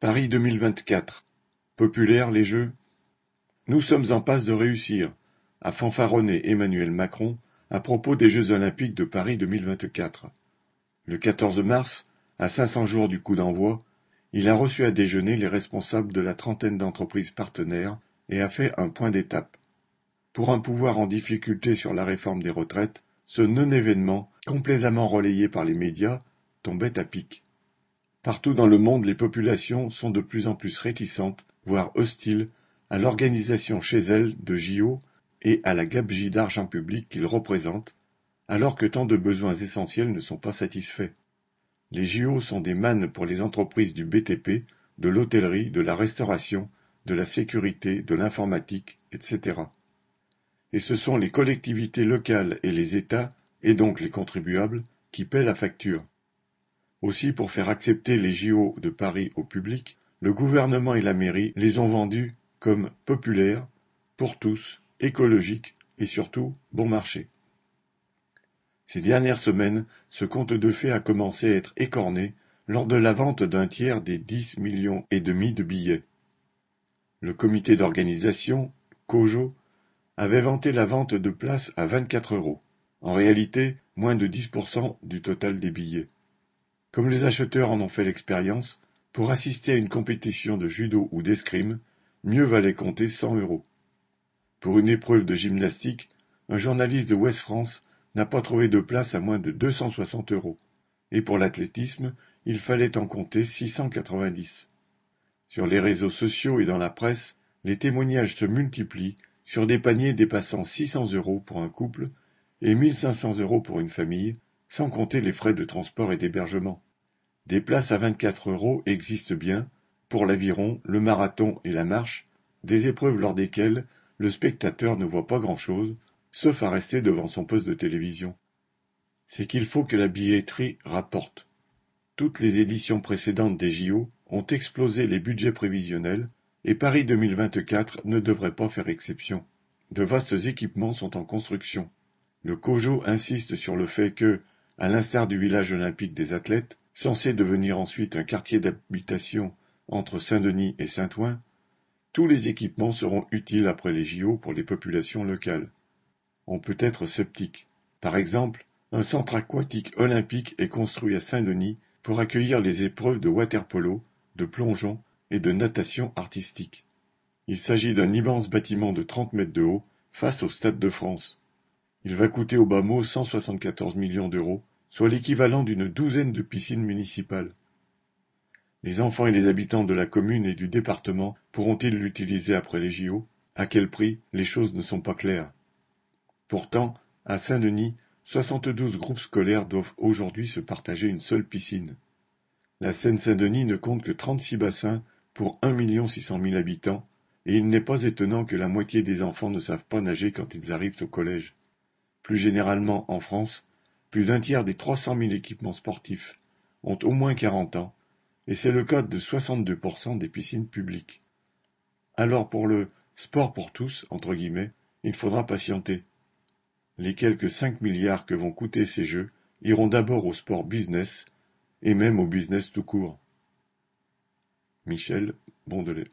Paris 2024. Populaires les Jeux Nous sommes en passe de réussir, a fanfaronné Emmanuel Macron à propos des Jeux Olympiques de Paris 2024. Le 14 mars, à 500 jours du coup d'envoi, il a reçu à déjeuner les responsables de la trentaine d'entreprises partenaires et a fait un point d'étape. Pour un pouvoir en difficulté sur la réforme des retraites, ce non-événement, complaisamment relayé par les médias, tombait à pic. Partout dans le monde, les populations sont de plus en plus réticentes, voire hostiles, à l'organisation chez elles de JO et à la gabegie d'argent public qu'ils représentent, alors que tant de besoins essentiels ne sont pas satisfaits. Les JO sont des mannes pour les entreprises du BTP, de l'hôtellerie, de la restauration, de la sécurité, de l'informatique, etc. Et ce sont les collectivités locales et les États, et donc les contribuables, qui paient la facture. Aussi pour faire accepter les JO de Paris au public, le gouvernement et la mairie les ont vendus comme populaires, pour tous, écologiques et surtout bon marché. Ces dernières semaines, ce conte de fées a commencé à être écorné lors de la vente d'un tiers des dix millions et demi de billets. Le comité d'organisation, COJO, avait vanté la vente de places à 24 euros. En réalité, moins de 10% du total des billets. Comme les acheteurs en ont fait l'expérience, pour assister à une compétition de judo ou d'escrime, mieux valait compter cent euros. Pour une épreuve de gymnastique, un journaliste de Ouest France n'a pas trouvé de place à moins de 260 euros. Et pour l'athlétisme, il fallait en compter 690. Sur les réseaux sociaux et dans la presse, les témoignages se multiplient sur des paniers dépassant 600 euros pour un couple et 1500 euros pour une famille, sans compter les frais de transport et d'hébergement. Des places à 24 euros existent bien, pour l'aviron, le marathon et la marche, des épreuves lors desquelles le spectateur ne voit pas grand-chose, sauf à rester devant son poste de télévision. C'est qu'il faut que la billetterie rapporte. Toutes les éditions précédentes des JO ont explosé les budgets prévisionnels, et Paris 2024 ne devrait pas faire exception. De vastes équipements sont en construction. Le COJO insiste sur le fait que, à l'instar du village olympique des athlètes, censé devenir ensuite un quartier d'habitation entre Saint-Denis et Saint-Ouen, tous les équipements seront utiles après les JO pour les populations locales. On peut être sceptique. Par exemple, un centre aquatique olympique est construit à Saint-Denis pour accueillir les épreuves de water-polo, de plongeon et de natation artistique. Il s'agit d'un immense bâtiment de 30 mètres de haut face au Stade de France. Il va coûter au bas mot 174 millions d'euros, soit l'équivalent d'une douzaine de piscines municipales. Les enfants et les habitants de la commune et du département pourront-ils l'utiliser après les JO À quel prix? Les choses ne sont pas claires. Pourtant, à Saint-Denis, 72 groupes scolaires doivent aujourd'hui se partager une seule piscine. La Seine-Saint-Denis ne compte que 36 bassins pour 1 600 000 habitants, et il n'est pas étonnant que la moitié des enfants ne savent pas nager quand ils arrivent au collège. Plus généralement, en France, plus d'un tiers des 300 000 équipements sportifs ont au moins 40 ans, et c'est le cas de 62% des piscines publiques. Alors pour le sport pour tous, entre guillemets, il faudra patienter. Les quelques 5 milliards que vont coûter ces jeux iront d'abord au sport business, et même au business tout court. Michel Bondelet